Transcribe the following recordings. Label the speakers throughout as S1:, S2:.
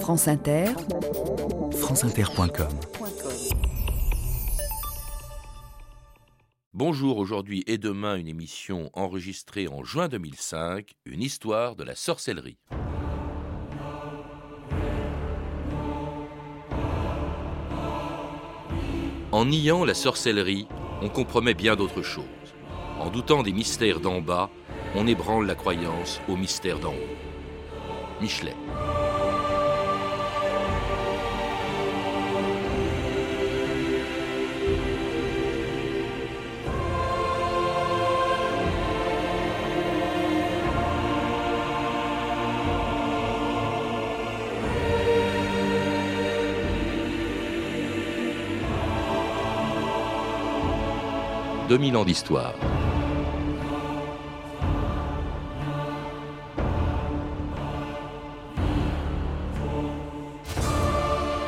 S1: France Inter,
S2: franceinter.com
S3: Bonjour, aujourd'hui et demain une émission enregistrée en juin 2005, une histoire de la sorcellerie. En niant la sorcellerie, on compromet bien d'autres choses. En doutant des mystères d'en bas, on ébranle la croyance aux mystères d'en haut. Michelet. 2000 ans d'histoire.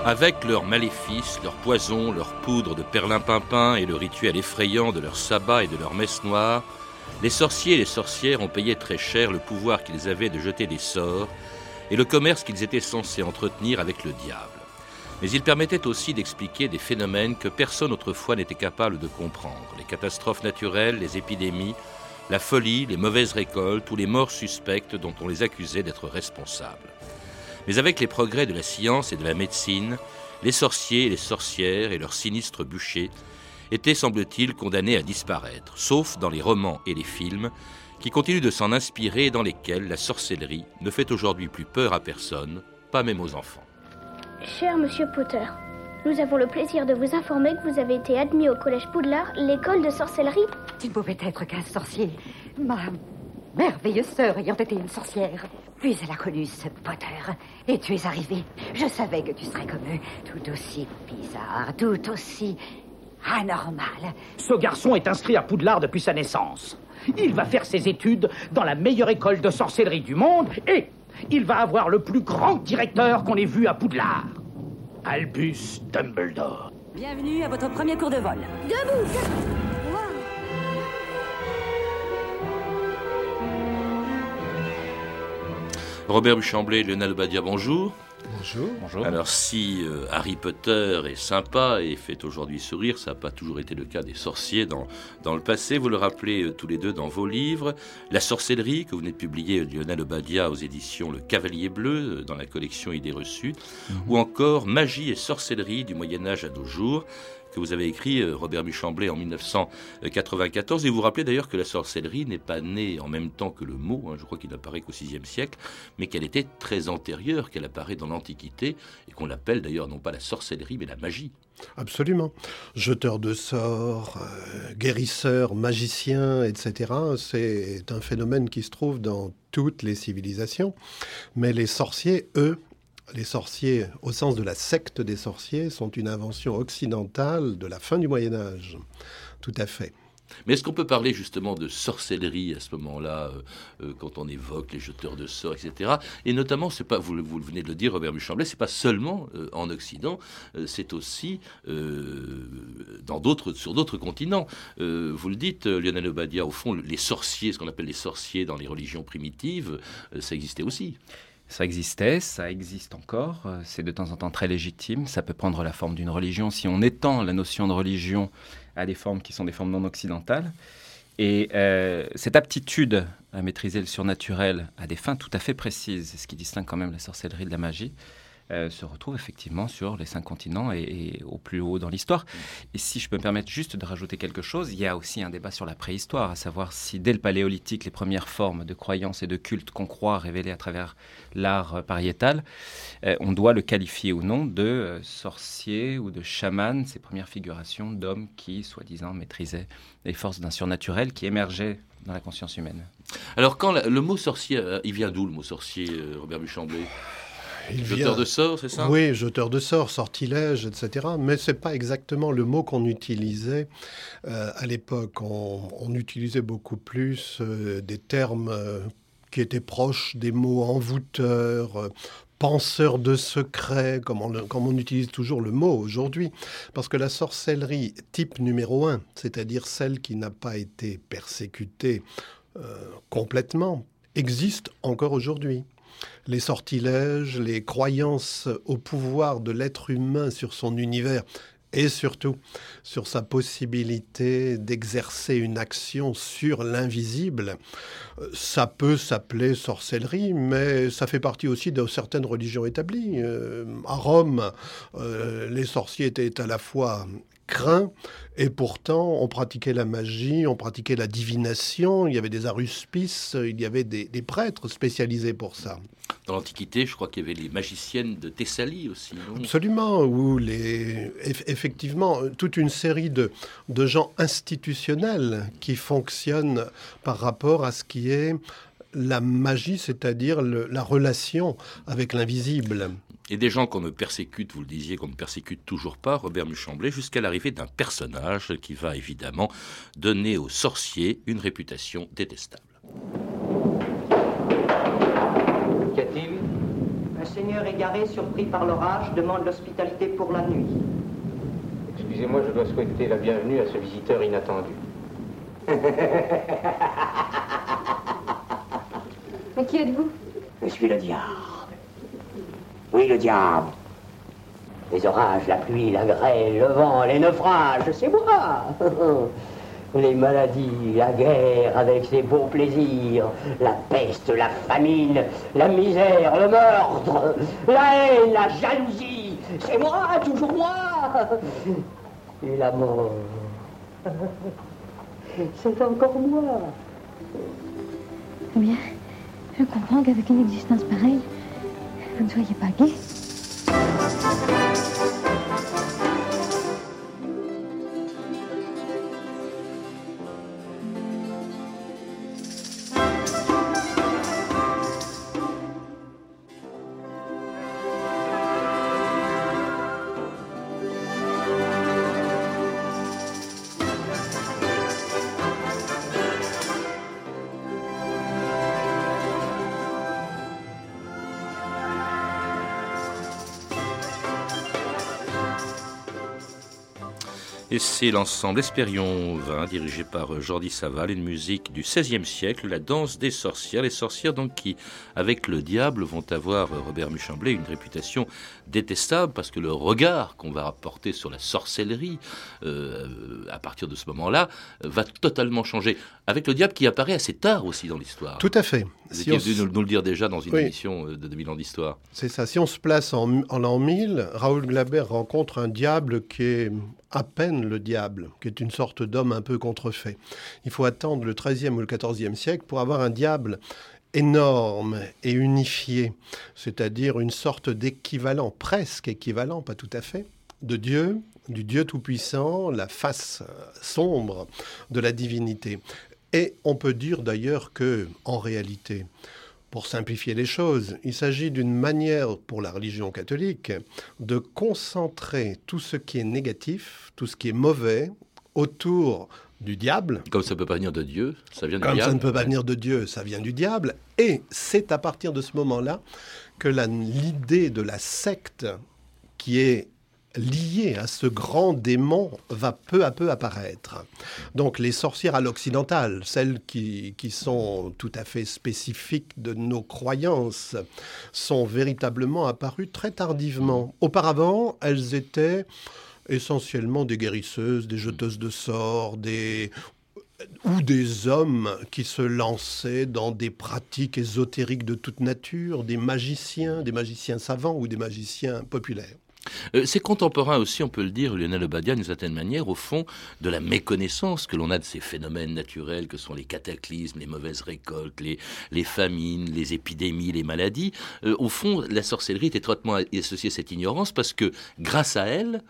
S3: Avec leurs maléfices, leurs poisons, leurs poudres de perlimpinpin et le rituel effrayant de leurs sabbats et de leurs messes noires, les sorciers et les sorcières ont payé très cher le pouvoir qu'ils avaient de jeter des sorts et le commerce qu'ils étaient censés entretenir avec le diable mais il permettait aussi d'expliquer des phénomènes que personne autrefois n'était capable de comprendre. Les catastrophes naturelles, les épidémies, la folie, les mauvaises récoltes ou les morts suspectes dont on les accusait d'être responsables. Mais avec les progrès de la science et de la médecine, les sorciers et les sorcières et leurs sinistres bûchers étaient, semble-t-il, condamnés à disparaître, sauf dans les romans et les films, qui continuent de s'en inspirer et dans lesquels la sorcellerie ne fait aujourd'hui plus peur à personne, pas même aux enfants.
S4: Cher Monsieur Potter, nous avons le plaisir de vous informer que vous avez été admis au Collège Poudlard, l'école de sorcellerie.
S5: Tu ne pouvais être qu'un sorcier. Ma merveilleuse sœur ayant été une sorcière. Puis elle a connu ce Potter. Et tu es arrivé. Je savais que tu serais comme eux. Tout aussi bizarre, tout aussi anormal.
S6: Ce garçon est inscrit à Poudlard depuis sa naissance. Il va faire ses études dans la meilleure école de sorcellerie du monde et il va avoir le plus grand directeur qu'on ait vu à Poudlard. Albus Dumbledore.
S5: Bienvenue à votre premier cours de vol.
S4: Debout
S3: Robert Buchamblé, Lionel Badia, bonjour.
S7: Bonjour.
S3: Alors si euh, Harry Potter est sympa et fait aujourd'hui sourire, ça n'a pas toujours été le cas des sorciers dans, dans le passé. Vous le rappelez euh, tous les deux dans vos livres. La sorcellerie que vous venez de publier, Lionel Obadia, aux éditions Le Cavalier Bleu, euh, dans la collection Idées reçues. Mhm. Ou encore Magie et sorcellerie du Moyen Âge à nos jours vous avez écrit, euh, Robert Muchamblé, en 1994. Et vous rappelez d'ailleurs que la sorcellerie n'est pas née en même temps que le mot, hein, je crois qu'il n'apparaît qu'au VIe siècle, mais qu'elle était très antérieure, qu'elle apparaît dans l'Antiquité, et qu'on l'appelle d'ailleurs non pas la sorcellerie, mais la magie.
S7: Absolument. Jeteur de sorts, euh, guérisseur, magicien, etc. C'est un phénomène qui se trouve dans toutes les civilisations. Mais les sorciers, eux, les sorciers, au sens de la secte des sorciers, sont une invention occidentale de la fin du Moyen Âge. Tout à fait.
S3: Mais est-ce qu'on peut parler justement de sorcellerie à ce moment-là, euh, euh, quand on évoque les jeteurs de sorts, etc. Et notamment, c'est pas, vous, venez de le dire, Robert Muchamblet, c'est pas seulement euh, en Occident, c'est aussi dans d'autres, sur d'autres continents. vous le dites, Lionel Obadia, au fond, les sorciers, ce qu'on appelle les sorciers dans les religions primitives, ça existait aussi.
S8: Ça existait, ça existe encore, euh, c'est de temps en temps très légitime, ça peut prendre la forme d'une religion si on étend la notion de religion à des formes qui sont des formes non occidentales. Et euh, cette aptitude à maîtriser le surnaturel à des fins tout à fait précises, ce qui distingue quand même la sorcellerie de la magie, euh, se retrouve effectivement sur les cinq continents et, au plus haut dans l'histoire. Et si je peux me permettre juste de rajouter quelque chose, il y a aussi un débat sur la préhistoire, à savoir si dès le paléolithique, les premières formes de croyances et de culte qu'on croit révélées à travers l'art pariétal, euh, on doit le qualifier ou non de euh, sorcier ou de chaman, ces premières figurations d'hommes qui, soi-disant, maîtrisaient les forces d'un surnaturel qui émergeait dans la conscience humaine.
S3: Alors, quand le mot sorcier, il vient d'où le mot sorcier, Robert Buchamblé jeteur de sorts, c'est ça?
S7: Oui, jeteur de sorts, sortilège, etc. Mais ce n'est pas exactement le mot qu'on utilisait euh, à l'époque. On, utilisait beaucoup plus euh, des termes euh, qui étaient proches des mots envoûteurs, penseur de secrets, comme on, comme on, utilise toujours le mot aujourd'hui, parce que la sorcellerie type numéro un, c'est-à-dire celle qui n'a pas été persécutée complètement, existe encore aujourd'hui. Les sortilèges, les croyances au pouvoir de l'être humain sur son univers et surtout sur sa possibilité d'exercer une action sur l'invisible. Euh, ça peut s'appeler sorcellerie, mais ça fait partie aussi de certaines religions établies. Euh, à Rome, euh, les sorciers étaient à la fois craints et pourtant, on pratiquait la magie, on pratiquait la divination, il y avait des aruspices, il y avait des, prêtres spécialisés pour ça.
S3: Dans l'Antiquité, je crois qu'il y avait les magiciennes de Thessalie aussi.
S7: Absolument, ou les, effectivement, toute une série de, de gens institutionnels qui fonctionnent par rapport à ce qui est la magie, c'est-à-dire la relation avec l'invisible
S3: et des gens qu'on ne persécute, vous le disiez, qu'on ne persécute toujours pas, Robert Muchamblet, jusqu'à l'arrivée d'un personnage qui va évidemment donner aux sorciers une réputation détestable.
S1: Qu'y a-t-il? Un seigneur égaré, surpris par l'orage, demande l'hospitalité pour la nuit.
S9: Excusez-moi, je dois souhaiter la bienvenue à ce visiteur inattendu.
S10: Mais qui êtes-vous?
S1: Je suis le diable. Oui, le diable. Les orages, la pluie, la grêle, le vent, les naufrages, c'est moi. Les maladies, la guerre avec ses beaux plaisirs, la peste, la famine, la misère, le meurtre, la haine, la jalousie, c'est moi, toujours moi. Et la mort, c'est encore moi.
S10: Eh bien, je comprends qu'avec une existence pareille, vous ne soyez
S3: c'est l'ensemble Espérion 20, dirigé par Jordi Saval, une musique du XVIe siècle, la danse des sorcières. Les sorcières, donc, qui, avec le diable, vont avoir, Robert Muchamblet, une réputation détestable, parce que le regard qu'on va apporter sur la sorcellerie, euh, à partir de ce moment-là, va totalement changer. Avec le diable qui apparaît assez tard aussi dans l'histoire.
S7: Tout à fait.
S3: Vous si étiez nous, le dire déjà dans une émission euh, de 2000 ans d'histoire.
S7: C'est ça. Si on se place en, en l'an 1000, Raoul Glaber rencontre un diable qui est à peine le diable, qui est une sorte d'homme un peu contrefait. Il faut attendre le XIIIe ou le XIVe siècle pour avoir un diable énorme et unifié, c'est-à-dire une sorte d'équivalent, presque équivalent, pas tout à fait, de Dieu, du Dieu Tout-Puissant, la face sombre de la divinité. Et on peut dire d'ailleurs que, en réalité, pour simplifier les choses, il s'agit d'une manière pour la religion catholique de concentrer tout ce qui est négatif, tout ce qui est mauvais autour du diable.
S3: Comme ça ne peut pas venir de Dieu, ça vient du
S7: diable.
S3: Comme
S7: ça ne peut pas venir de Dieu, ça vient du diable. Et c'est à partir de ce moment-là que l'idée de la secte qui est lié à ce grand démon va peu à peu apparaître. Donc les sorcières à l'occidental, celles qui, qui, sont tout à fait spécifiques de nos croyances, sont véritablement apparues très tardivement. Auparavant, elles étaient essentiellement des guérisseuses, des jeteuses de sorts, des ou des hommes qui se lançaient dans des pratiques ésotériques de toute nature, des magiciens, des magiciens savants ou des magiciens populaires.
S3: Euh, c'est contemporain aussi, on peut le dire, Lionel Obadia, d'une certaine manière, au fond, de la méconnaissance que l'on a de ces phénomènes naturels que sont les cataclysmes, les mauvaises récoltes, les, les famines, les épidémies, les maladies. Euh, au fond, la sorcellerie est étroitement associée à cette ignorance parce que, grâce à elle,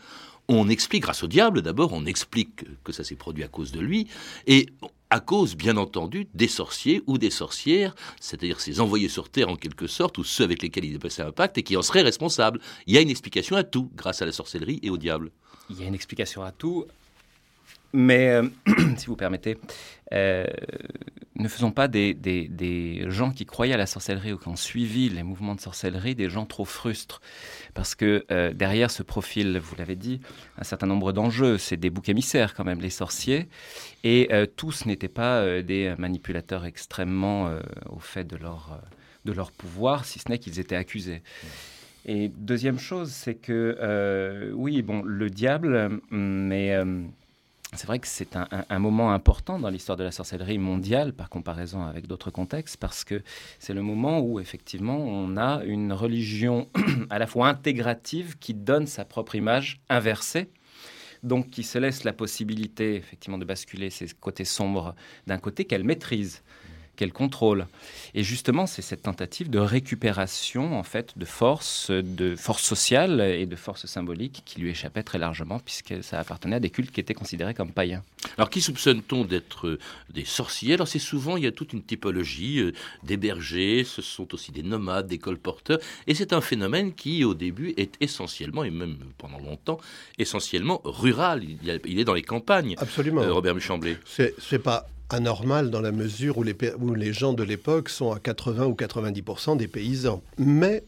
S3: on explique, grâce au diable d'abord, on explique que ça s'est produit à cause de lui, et à cause, bien entendu, des sorciers ou des sorcières, c'est-à-dire ces envoyés sur Terre en quelque sorte, ou ceux avec lesquels il est passé un pacte et qui en seraient responsables. Il y a une explication à tout grâce à la sorcellerie et au diable.
S8: Il y a une explication à tout. Mais, euh, si vous permettez, euh, ne faisons pas des, des, gens qui croyaient à la sorcellerie ou qui ont suivi les mouvements de sorcellerie des gens trop frustres. Parce que euh, derrière ce profil, vous l'avez dit, un certain nombre d'enjeux. C'est des boucs émissaires quand même, les sorciers. Et tous n'étaient pas des manipulateurs extrêmement au fait de leur de leur pouvoir, si ce n'est qu'ils étaient accusés. Et deuxième chose, c'est que, euh, oui, bon, le diable, mais euh, c'est vrai que c'est un, moment important dans l'histoire de la sorcellerie mondiale par comparaison avec d'autres contextes, parce que c'est le moment où, effectivement, on a une religion à la fois intégrative qui donne sa propre image inversée donc qui se laisse la possibilité effectivement de basculer ses côtés sombres d'un côté qu'elle maîtrise qu'elle contrôle. Et justement, c'est cette tentative de récupération en fait de force, de force sociale et de force symbolique qui lui échappait très largement puisque ça appartenait à des cultes qui étaient considérés comme païens.
S3: Alors qui soupçonne-t-on d'être euh, des sorciers? Alors c'est souvent, il y a toute une typologie euh, des bergers, ce sont aussi des nomades, des colporteurs, et c'est un phénomène qui au début est essentiellement, et même pendant longtemps, essentiellement rural. Il, est dans les campagnes.
S7: Absolument.
S3: Euh, Robert Muchamblé.
S7: C'est pas anormal dans la mesure où les, gens de l'époque sont à 80 ou 90% des paysans. Mais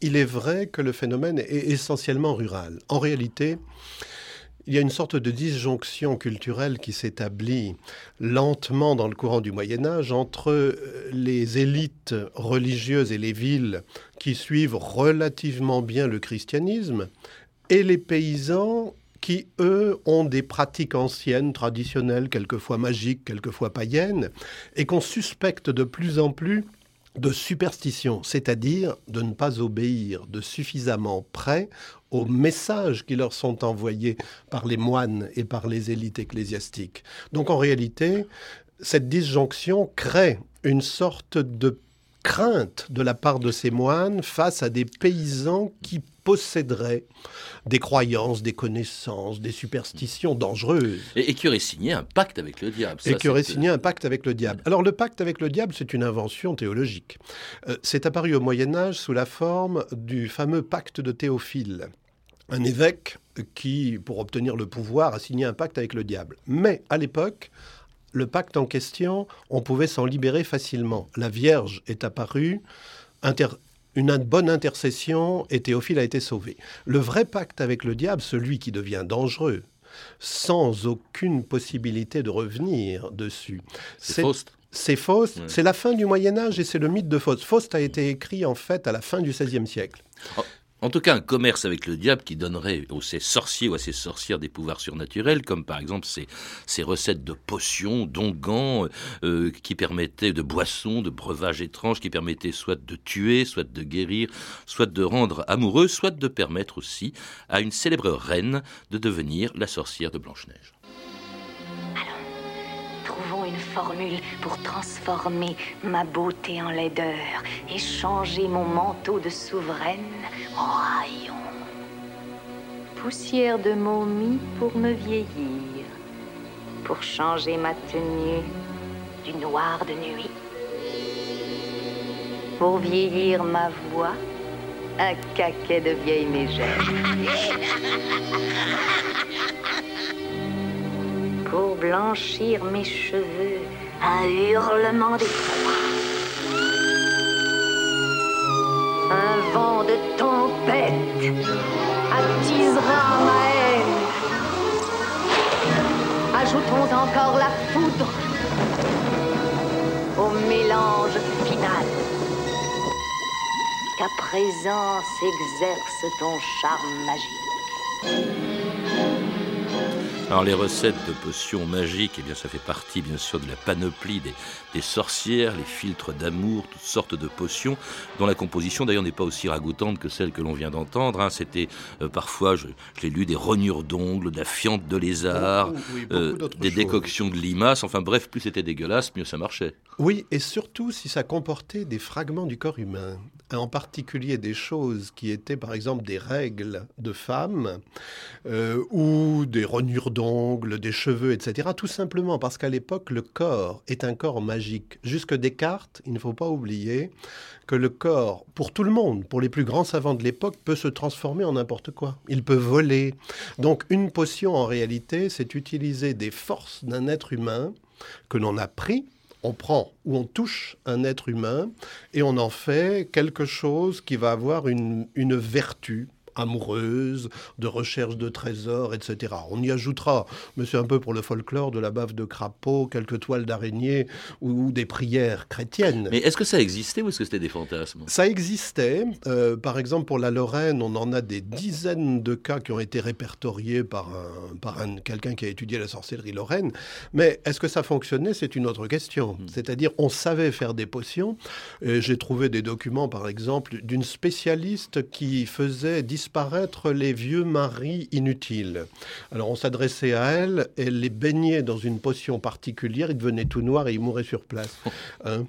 S7: il est vrai que le phénomène est essentiellement rural. En réalité, il y a une sorte de disjonction culturelle qui s'établit lentement dans le courant du Moyen Âge entre euh, les élites religieuses et les villes qui suivent relativement bien le christianisme et les paysans qui, eux, ont des pratiques anciennes, traditionnelles, quelquefois magiques, quelquefois païennes, et qu'on suspecte de plus en plus de superstition, c'est-à-dire de ne pas obéir de suffisamment près aux messages qui leur sont envoyés par les moines et par les élites ecclésiastiques. Donc en réalité, cette disjonction crée une sorte de crainte de la part de ces moines face à des paysans qui posséderaient des croyances, des connaissances, des superstitions dangereuses.
S3: Et, qui auraient signé un pacte avec le diable.
S7: et qui auraient signé un pacte avec le diable. Alors le pacte avec le diable, c'est une invention théologique. Euh, c'est apparu au Moyen Âge sous la forme du fameux pacte de Théophile. Un évêque qui, pour obtenir le pouvoir, a signé un pacte avec le diable. Mais à l'époque, le pacte en question, on pouvait s'en libérer facilement. La Vierge est apparue, une bonne intercession et Théophile a été sauvé. Le vrai pacte avec le diable, celui qui devient dangereux, sans aucune possibilité de revenir dessus.
S3: C'est Faust.
S7: C'est Faust. C'est la fin du Moyen Âge et c'est le mythe de Faust. Faust a été écrit en fait à la fin du XVIe siècle.
S3: Oh, en tout cas, un commerce avec le diable qui donnerait aux ces sorciers ou à ces sorcières des pouvoirs surnaturels, comme par exemple ces, ces recettes de potions, d'onguents, euh, qui permettaient de boissons, de breuvages étranges, qui permettaient soit de tuer, soit de guérir, soit de rendre amoureux, soit de permettre aussi à une célèbre reine de devenir la sorcière de Blanche-Neige
S5: une formule pour transformer ma beauté en laideur et changer mon manteau de souveraine en rayon. Poussière de momie pour me vieillir, pour changer ma tenue du noir de nuit, pour vieillir ma voix, un caquet de vieille mégère. pour blanchir mes cheveux, un hurlement d'effroi. Un vent de tempête attisera ma haine. Ajoutons encore la foudre au mélange final. Qu'à présent s'exerce ton charme magique.
S3: Alors les recettes de potions magiques, eh bien ça fait partie bien sûr de la panoplie des, sorcières, les filtres d'amour, toutes sortes de potions dont la composition d'ailleurs n'est pas aussi ragoûtante que celle que l'on vient d'entendre. Hein. C'était euh, parfois, je, l'ai lu, des rognures d'ongles, de la fiente de lézard, euh, des décoctions de limaces. Enfin bref, plus c'était dégueulasse, mieux ça marchait.
S7: Oui, et surtout si ça comportait des fragments du corps humain, en particulier des choses qui étaient par exemple des règles de femmes euh, ou des rognures d'ongles ongles, des cheveux, etc. Tout simplement parce qu'à l'époque, le corps est un corps magique. Jusque Descartes, il ne faut pas oublier que le corps, pour tout le monde, pour les plus grands savants de l'époque, peut se transformer en n'importe quoi. Il peut voler. Donc une potion, en réalité, c'est utiliser des forces d'un être humain que l'on a pris on prend ou on touche un être humain et on en fait quelque chose qui va avoir une, vertu amoureuse, de recherche de trésors, etc. On y ajoutera, mais c'est un peu pour le folklore, de la bave de crapaud, quelques toiles d'araignée ou, des prières chrétiennes.
S3: Mais est-ce que ça existait ou est-ce que c'était des fantasmes?
S7: Ça existait. Euh, par exemple, pour la Lorraine, on en a des dizaines de cas qui ont été répertoriés par, un, par un, quelqu'un qui a étudié la sorcellerie lorraine. Mais est-ce que ça fonctionnait? C'est une autre question. Hmm. C'est-à-dire, on savait faire des potions. J'ai trouvé des documents, par exemple, d'une spécialiste qui faisait disparaître les vieux maris inutiles. Alors on s'adressait à elle, elle les baignait dans une potion particulière, ils devenaient tout noirs et ils mouraient sur place. Hein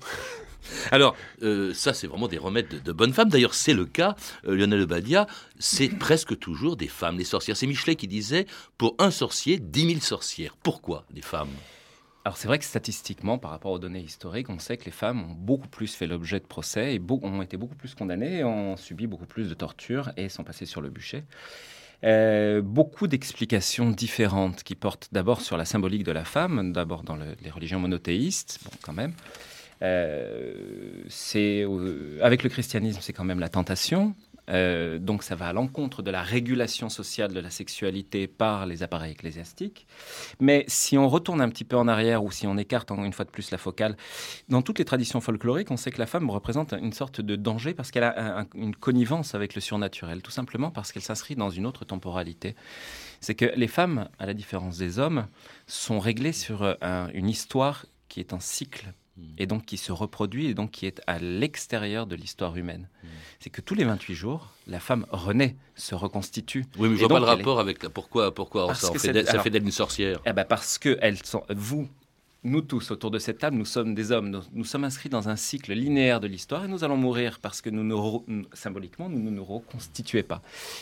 S3: alors, euh, ça, c'est vraiment des remèdes de, bonnes femmes. D'ailleurs, c'est le cas, euh, Lionel Badia, c'est presque toujours des femmes, des sorcières. C'est Michelet qui disait, pour un sorcier, dix mille sorcières. Pourquoi des femmes?
S8: Alors c'est vrai que statistiquement, par rapport aux données historiques, on sait que les femmes ont beaucoup plus fait l'objet de procès et ont été beaucoup plus condamnées, ont subi beaucoup plus de tortures et sont passées sur le bûcher. Euh, beaucoup d'explications différentes qui portent d'abord sur la symbolique de la femme, d'abord dans les religions monothéistes, bon quand même. Euh, c'est euh, avec le christianisme, c'est quand même la tentation. Euh, donc ça va à l'encontre de la régulation sociale de la sexualité par les appareils ecclésiastiques. Mais si on retourne un petit peu en arrière ou si on écarte une fois de plus la focale, dans toutes les traditions folkloriques, on sait que la femme représente une sorte de danger parce qu'elle a une connivence avec le surnaturel, tout simplement parce qu'elle s'inscrit dans une autre temporalité. C'est que les femmes, à la différence des hommes, sont réglées sur une histoire qui est un cycle Hmm. et donc qui se reproduit et donc qui est à l'extérieur de l'histoire humaine. Hmm. C'est que tous les 28 jours, la femme renaît, se reconstitue.
S3: Oui, mais je vois pas le rapport avec pourquoi, pourquoi ça, fait d'elle une sorcière.
S8: Eh ben parce que elles sont, vous, nous tous autour de cette table, nous sommes des hommes. Nous, sommes inscrits dans un cycle linéaire de l'histoire et nous allons mourir parce que nous, nous symboliquement, nous ne nous reconstituons pas.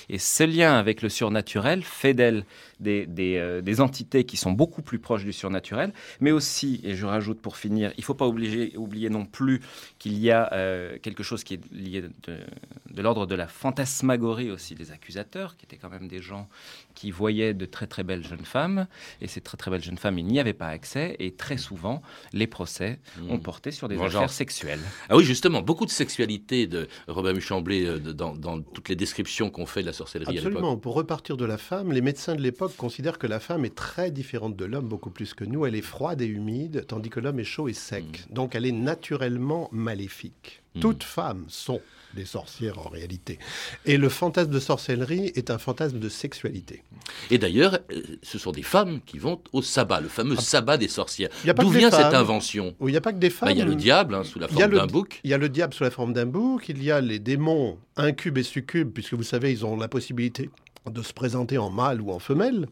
S8: Et ce lien avec le surnaturel fait d'elle des, euh, des, entités qui sont beaucoup plus proches du surnaturel, mais aussi, et je rajoute pour finir, il ne faut pas oublier, oublier non plus qu'il y a euh, quelque chose qui est lié de, de l'ordre de la fantasmagorie aussi des accusateurs, qui étaient quand même des gens qui voyaient de très très belles jeunes femmes, et ces très très belles jeunes femmes, il n'y avait pas accès, et très souvent, les procès ont hmm. porté sur des affaires sexuelles.
S3: Ah oui, justement, beaucoup de sexualité de Robert Muchamblé euh, dans, dans toutes les descriptions qu'on fait de la sorcellerie
S7: Absolument. Pour repartir de la femme, les médecins de l'époque considèrent que la femme est très différente de l'homme, beaucoup plus que nous. Elle est froide et humide, tandis que l'homme est chaud et sec. Hmm. Donc elle est naturellement maléfique. Hmm. Toutes femmes sont des sorcières en réalité. Et le fantasme de sorcellerie est un fantasme de sexualité.
S3: Et d'ailleurs, euh, ce sont des femmes qui vont au sabbat, le fameux ah. sabbat des sorcières. D'où vient cette invention?
S7: Il n'y a pas que des femmes.
S3: Bah, il y a le diable hein, sous la forme d'un bouc.
S7: Il y a le diable sous la forme d'un bouc. Il y a les démons incubes et succubes, puisque vous savez, ils ont la possibilité de se présenter en mâle ou en femelle.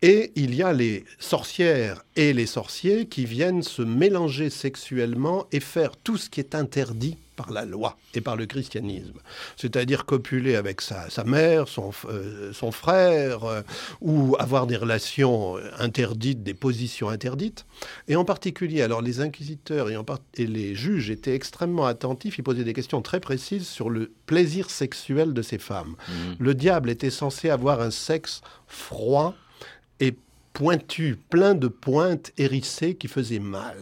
S7: Et il y a les sorcières et les sorciers qui viennent se mélanger sexuellement et faire tout ce qui est interdit par la loi et par le christianisme. C'est-à-dire copuler avec sa, mère, son, euh, son frère, euh, ou avoir des relations interdites, des positions interdites. Et en particulier, alors les inquisiteurs et, et les juges étaient extrêmement attentifs, ils posaient des questions très précises sur le plaisir sexuel de ces femmes. Mmh. Le diable était censé avoir un sexe froid et pointu, plein de pointes hérissées qui faisaient mal.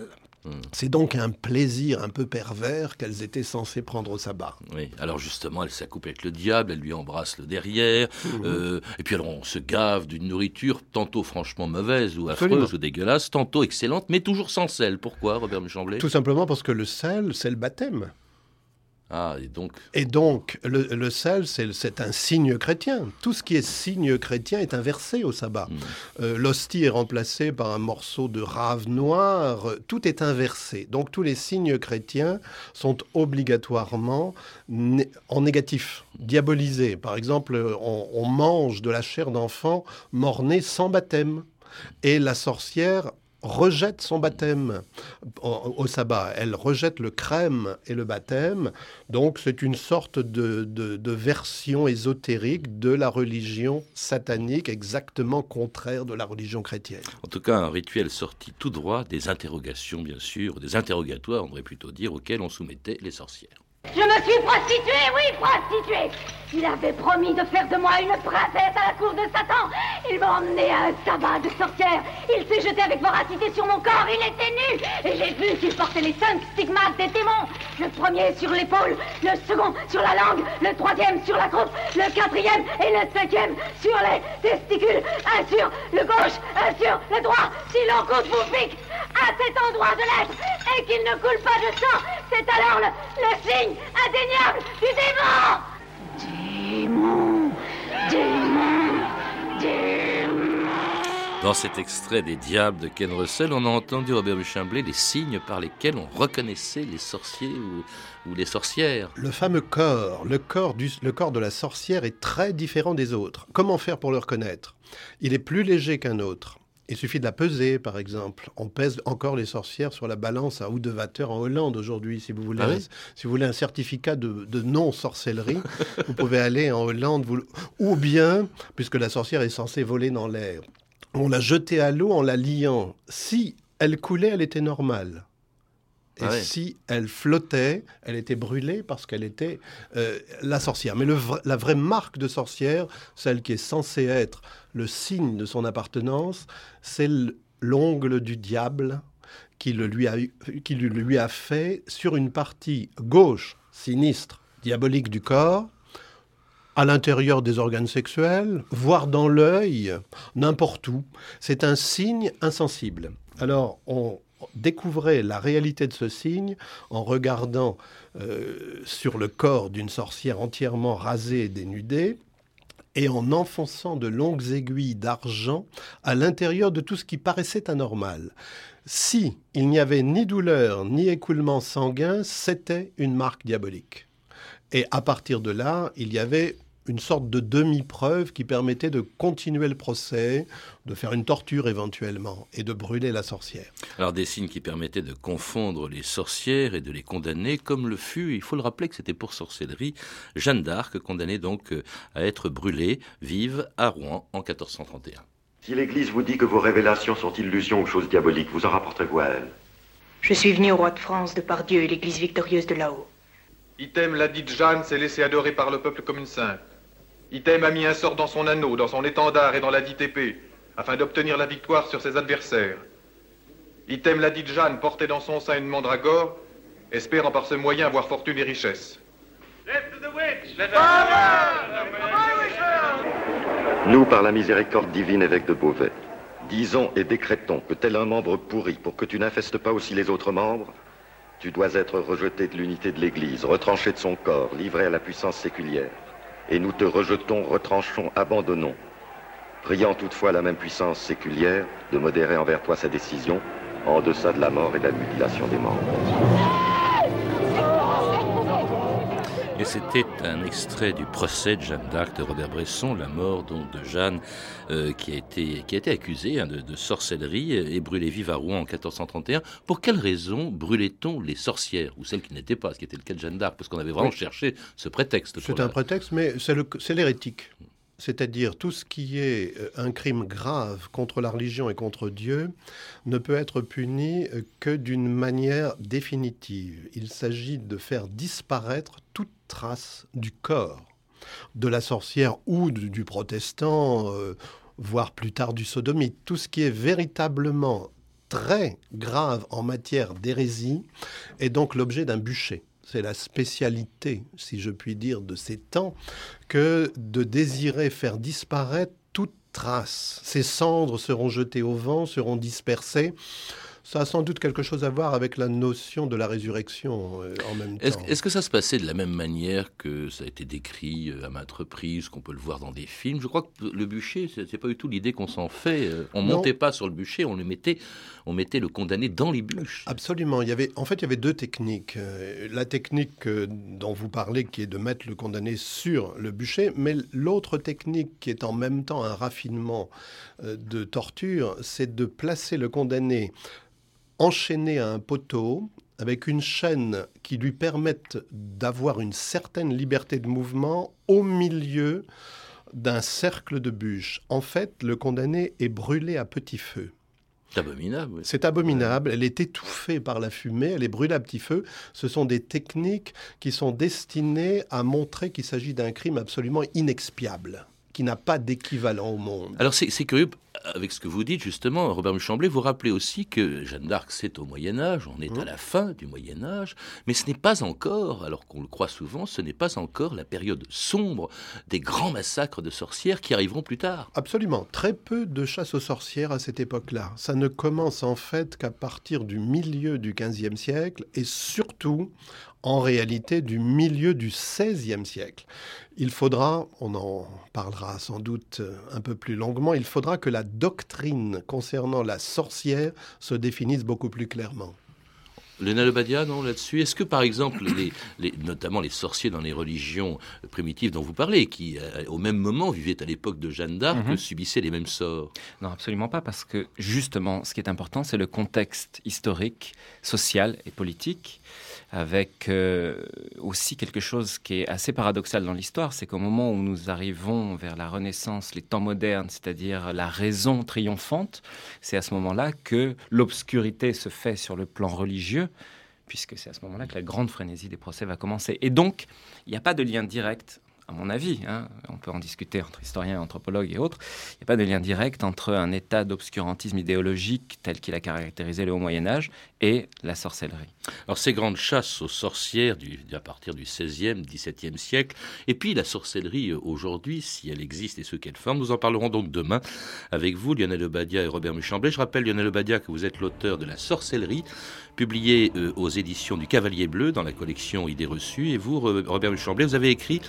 S7: Hmm. C'est donc un plaisir un peu pervers qu'elles étaient censées prendre au sabbat.
S3: Oui, alors justement, elle s'accoupe avec le diable, elle lui embrasse le derrière, mhm. euh, et puis alors on se gave d'une nourriture tantôt franchement mauvaise ou affreuse ou dégueulasse, tantôt excellente, mais toujours sans sel. Pourquoi, Robert Muchamblet
S7: Tout simplement parce que le sel, c'est le baptême.
S3: Ah, et donc
S7: Et donc, le, sel, c'est un signe chrétien. Tout ce qui est signe chrétien est inversé au sabbat. Hmm. Euh, l'hostie est remplacée par un morceau de rave noire. Tout est inversé. Donc, tous les signes chrétiens sont obligatoirement en négatif, diabolisés. Par exemple, on, on mange de la chair d'enfant mort-né sans baptême. Et la sorcière rejette son baptême au, sabbat. Elle rejette le crème et le baptême. Donc c'est une sorte de, de, version ésotérique de la religion satanique, exactement contraire de la religion chrétienne.
S3: En tout cas, un rituel sorti tout droit des interrogations, bien sûr, des interrogatoires, on devrait plutôt dire, auxquels on soumettait les sorcières.
S5: Je me suis prostituée, oui, prostituée il avait promis de faire de moi une princesse à la cour de Satan. Il m'a emmené à un sabbat de sorcière. Il s'est jeté avec voracité sur mon corps. Il était nu. Et j'ai vu qu'il portait les cinq stigmates des démons. Le premier sur l'épaule, le second sur la langue, le troisième sur la croupe, le quatrième et le cinquième sur les testicules. Un sur le gauche, un sur le droit. Si l'on vous pique à cet endroit de l'être et qu'il ne coule pas de sang, c'est alors le, le signe indéniable du démon.
S3: Dans cet extrait des Diables de Ken Russell, on a entendu Robert Buchimblé les signes par lesquels on reconnaissait les sorciers ou, les sorcières.
S7: Le fameux corps, le corps, le corps de la sorcière est très différent des autres. Comment faire pour le reconnaître? Il est plus léger qu'un autre. Il suffit de la peser, par exemple. On pèse encore les sorcières sur la balance à Oudewater en Hollande aujourd'hui. Si vous voulez, ah si vous voulez un certificat de, non-sorcellerie, vous pouvez aller en Hollande. Ou bien, puisque la sorcière est censée voler dans l'air, on l'a jetée à l'eau en la liant. Si elle coulait, elle était normale. Et ah si elle flottait, elle était brûlée parce qu'elle était euh, la sorcière. Mais la vraie marque de sorcière, celle qui est censée être le signe de son appartenance, c'est l'ongle du diable qui le lui, a, qui lui a fait sur une partie gauche, sinistre, diabolique du corps, à l'intérieur des organes sexuels, voire dans l'œil, n'importe où. C'est un signe insensible. Alors, on découvrait la réalité de ce signe en regardant euh, sur le corps d'une sorcière entièrement rasée et dénudée, et en enfonçant de longues aiguilles d'argent à l'intérieur de tout ce qui paraissait anormal. Si il n'y avait ni douleur ni écoulement sanguin, c'était une marque diabolique. Et à partir de là, il y avait une sorte de demi-preuve qui permettait de continuer le procès, de faire une torture éventuellement et de brûler la sorcière.
S3: Alors des signes qui permettaient de confondre les sorcières et de les condamner, comme le fut, il faut le rappeler que c'était pour sorcellerie, Jeanne d'Arc, condamnée donc euh, à être brûlée vive à Rouen en 1431.
S11: Si l'Église vous dit que vos révélations sont illusions ou choses diaboliques, vous en rapporterez-vous à elle?
S12: Je suis venu au roi de France de par Dieu et l'Église victorieuse de là-haut.
S13: Item, la dite Jeanne s'est laissée adorer par le peuple comme une sainte. Item a mis un sort dans son anneau, dans son étendard et dans la dite épée, afin d'obtenir la victoire sur ses adversaires. Item la dite Jeanne portait dans son sein une mandragore, espérant par ce moyen avoir fortune et richesse.
S11: Nous, par la miséricorde divine, évêque de Beauvais, disons et décrétons que tel un membre pourri, pour que tu n'infestes pas aussi les autres membres, tu dois être rejeté de l'unité de l'Église, retranché de son corps, livré à la puissance séculière et nous te rejetons, retranchons, abandonnons, priant toutefois la même puissance séculière de modérer envers toi sa décision en deçà de la mort et de la mutilation des membres.
S3: C'était un extrait du procès de Jeanne d'Arc de Robert Bresson, la mort donc de Jeanne euh, qui, a été, qui a été accusée hein, de, sorcellerie et brûlée vive à Rouen en 1431. Pour quelle raison brûlait-on les sorcières ou celles qui n'étaient pas, ce qui était le cas de Jeanne d'Arc? Parce qu'on avait vraiment cherché ce prétexte.
S7: C'est un prétexte, mais c'est l'hérétique c'est-à-dire tout ce qui est euh, un crime grave contre la religion et contre Dieu, ne peut être puni euh, que d'une manière définitive. Il s'agit de faire disparaître toute trace du corps de la sorcière ou du, protestant, euh, voire plus tard du sodomite. Tout ce qui est véritablement très grave en matière d'hérésie est donc l'objet d'un bûcher c'est la spécialité, si je puis dire, de ces temps, que de désirer faire disparaître toute trace. Ces cendres seront jetées au vent, seront dispersées. Ça a sans doute quelque chose à voir avec la notion de la résurrection euh, en même
S3: temps. Est-ce que ça se passait de la même manière que ça a été décrit euh, à maintes reprises, qu'on peut le voir dans des films? Je crois que le bûcher, c'est pas du tout l'idée qu'on s'en fait. Euh, on ne montait pas sur le bûcher, on le mettait, on mettait le condamné dans les bûches.
S7: Absolument. Il y avait, en fait, il y avait deux techniques. La technique dont vous parlez, qui est de mettre le condamné sur le bûcher, mais l'autre technique qui est en même temps un raffinement de torture, c'est de placer le condamné enchaîné à un poteau avec une chaîne qui lui permette d'avoir une certaine liberté de mouvement au milieu d'un cercle de bûches. En fait, le condamné est brûlé à petit feu.
S3: C'est abominable.
S7: C'est abominable. Elle est étouffée par la fumée, elle est brûlée à petit feu. Ce sont des techniques qui sont destinées à montrer qu'il s'agit d'un crime absolument inexpiable qui n'a pas d'équivalent au monde.
S3: Alors c'est curieux, avec ce que vous dites justement, Robert Muchemblé, vous rappelez aussi que Jeanne d'Arc, c'est au Moyen Âge, on est à la fin du Moyen Âge, mais ce n'est pas encore, alors qu'on le croit souvent, ce n'est pas encore la période sombre des grands massacres de sorcières qui arriveront plus tard.
S7: Absolument, très peu de chasse aux sorcières à cette époque-là. Ça ne commence en fait qu'à partir du milieu du XVe siècle et surtout en réalité du milieu du XVIe siècle. Il faudra, on en parlera sans doute un peu plus longuement, il faudra que la doctrine concernant la sorcière se définisse beaucoup plus clairement.
S3: Léna Lebadia, non, là-dessus Est-ce que, par exemple, les, notamment les sorciers dans les religions primitives dont vous parlez, qui, euh, au même moment, vivaient à l'époque de Jeanne d'Arc, mhm. subissaient les mêmes sorts?
S8: Non, absolument pas, parce que, justement, ce qui est important, c'est le contexte historique, social et politique avec euh, aussi quelque chose qui est assez paradoxal dans l'histoire, c'est qu'au moment où nous arrivons vers la Renaissance, les temps modernes, c'est-à-dire la raison triomphante, c'est à ce moment-là que l'obscurité se fait sur le plan religieux, puisque c'est à ce moment-là que la grande frénésie des procès va commencer. Et donc, il n'y a pas de lien direct à mon avis, hein, on peut en discuter entre historiens, anthropologues et autres, il n'y a pas de lien direct entre un état d'obscurantisme idéologique tel qu'il a caractérisé le Haut Moyen Âge et la sorcellerie.
S3: Alors ces grandes chasses aux sorcières du, à partir du XVIe, XVIIe siècle, et puis la sorcellerie euh, aujourd'hui, si elle existe et ce qu'elle forme, nous en parlerons donc demain avec vous, Lionel Obadia et Robert Muchemblé. Je rappelle, Lionel Obadia, que vous êtes l'auteur de La sorcellerie, publié euh, aux éditions du Cavalier Bleu dans la collection Idées reçues. Et vous, Robert Muchemblé, vous avez écrit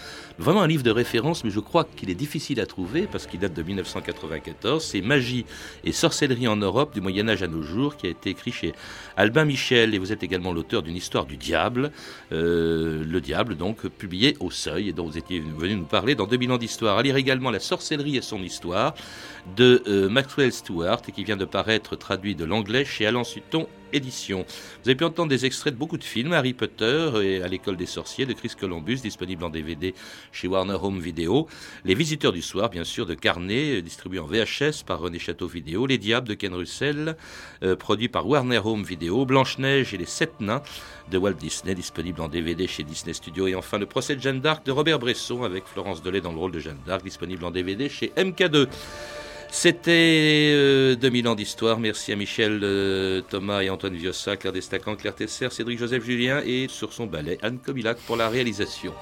S3: vraiment un livre de référence, mais je crois qu'il est difficile à trouver parce qu'il date de 1994. C'est Magie et sorcellerie en Europe du Moyen Âge à nos jours, qui a été écrit chez Albin Michel. Et vous êtes également l'auteur d'une histoire du diable, euh, le diable donc publié au Seuil, et dont vous étiez venu nous parler dans 2000 ans d'histoire. À lire également La sorcellerie et son histoire de euh, Maxwell Stewart, qui vient de paraître traduit de l'anglais chez Alain Sutton Vous avez pu entendre des extraits de beaucoup de films, Harry Potter et à l'école des sorciers de Chris Columbus, disponible en DVD chez Warner Home Video. Les visiteurs du soir, bien sûr, de Carnet, distribué en VHS par René Château Vidéo. Les Diables de Ken Russell, euh, produit par Warner Home Video. Blanche-Neige et les Sept Nains de Walt Disney, disponible en DVD chez Disney Studio. Et enfin, le procès de Jeanne d'Arc de Robert Bresson avec Florence Delay dans le rôle de Jeanne d'Arc, disponible en DVD chez MK2. C'était 2000 euh, ans d'histoire. Merci à Michel euh, Thomas et Antoine Viossa, Claire Destacan, Claire Tesser, Cédric Joseph Julien et sur son ballet Anne Comilac pour la réalisation.